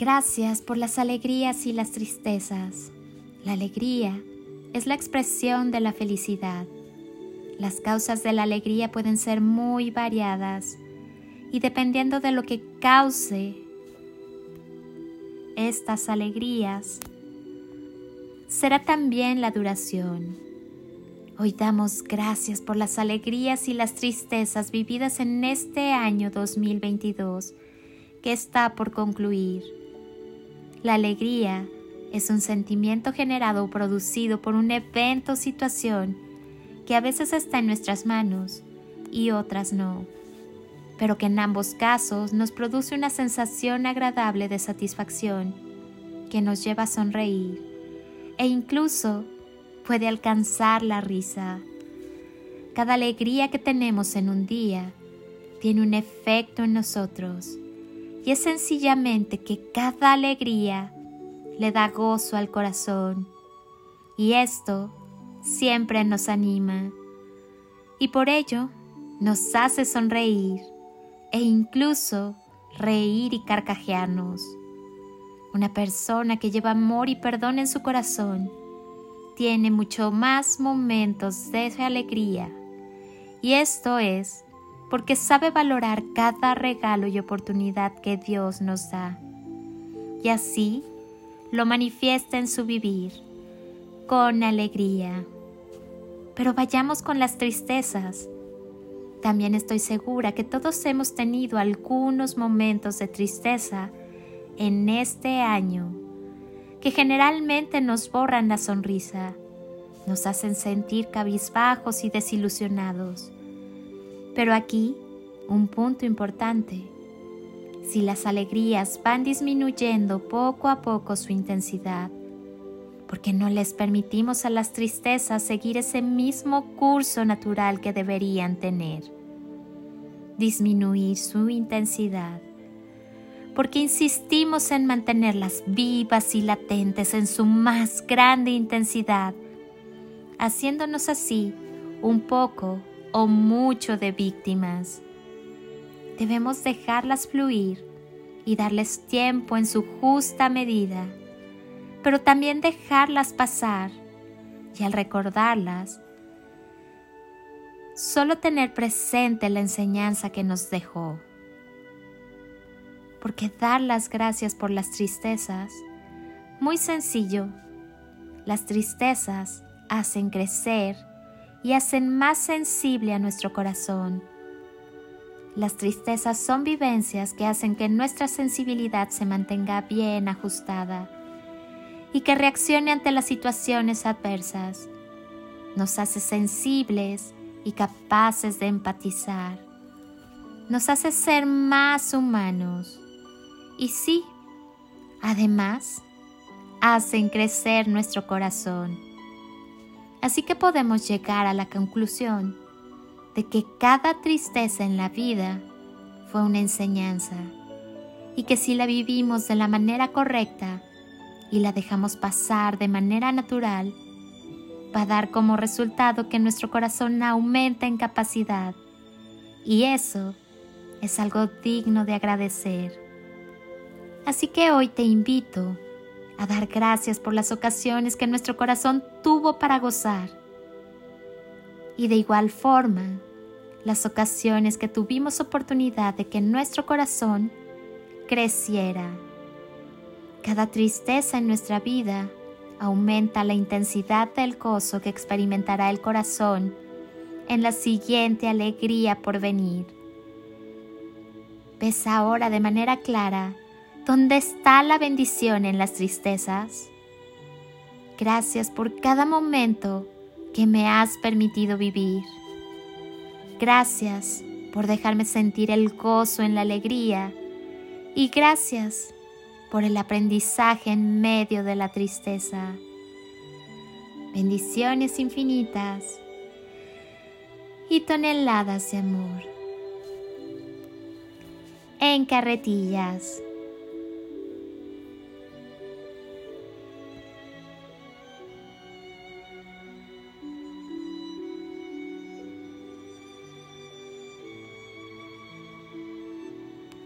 Gracias por las alegrías y las tristezas. La alegría es la expresión de la felicidad. Las causas de la alegría pueden ser muy variadas y dependiendo de lo que cause estas alegrías, será también la duración. Hoy damos gracias por las alegrías y las tristezas vividas en este año 2022 que está por concluir. La alegría es un sentimiento generado o producido por un evento o situación que a veces está en nuestras manos y otras no, pero que en ambos casos nos produce una sensación agradable de satisfacción que nos lleva a sonreír e incluso puede alcanzar la risa. Cada alegría que tenemos en un día tiene un efecto en nosotros y es sencillamente que cada alegría le da gozo al corazón y esto siempre nos anima y por ello nos hace sonreír e incluso reír y carcajearnos. Una persona que lleva amor y perdón en su corazón tiene mucho más momentos de alegría. Y esto es porque sabe valorar cada regalo y oportunidad que Dios nos da. Y así lo manifiesta en su vivir, con alegría. Pero vayamos con las tristezas. También estoy segura que todos hemos tenido algunos momentos de tristeza en este año que generalmente nos borran la sonrisa, nos hacen sentir cabizbajos y desilusionados. Pero aquí, un punto importante. Si las alegrías van disminuyendo poco a poco su intensidad, porque no les permitimos a las tristezas seguir ese mismo curso natural que deberían tener, disminuir su intensidad porque insistimos en mantenerlas vivas y latentes en su más grande intensidad, haciéndonos así un poco o mucho de víctimas. Debemos dejarlas fluir y darles tiempo en su justa medida, pero también dejarlas pasar y al recordarlas, solo tener presente la enseñanza que nos dejó porque dar las gracias por las tristezas, muy sencillo, las tristezas hacen crecer y hacen más sensible a nuestro corazón. Las tristezas son vivencias que hacen que nuestra sensibilidad se mantenga bien ajustada y que reaccione ante las situaciones adversas. Nos hace sensibles y capaces de empatizar. Nos hace ser más humanos y sí, además, hacen crecer nuestro corazón. Así que podemos llegar a la conclusión de que cada tristeza en la vida fue una enseñanza y que si la vivimos de la manera correcta y la dejamos pasar de manera natural, va a dar como resultado que nuestro corazón aumenta en capacidad y eso es algo digno de agradecer. Así que hoy te invito a dar gracias por las ocasiones que nuestro corazón tuvo para gozar. Y de igual forma, las ocasiones que tuvimos oportunidad de que nuestro corazón creciera. Cada tristeza en nuestra vida aumenta la intensidad del gozo que experimentará el corazón en la siguiente alegría por venir. Ves ahora de manera clara ¿Dónde está la bendición en las tristezas? Gracias por cada momento que me has permitido vivir. Gracias por dejarme sentir el gozo en la alegría y gracias por el aprendizaje en medio de la tristeza. Bendiciones infinitas y toneladas de amor. En carretillas.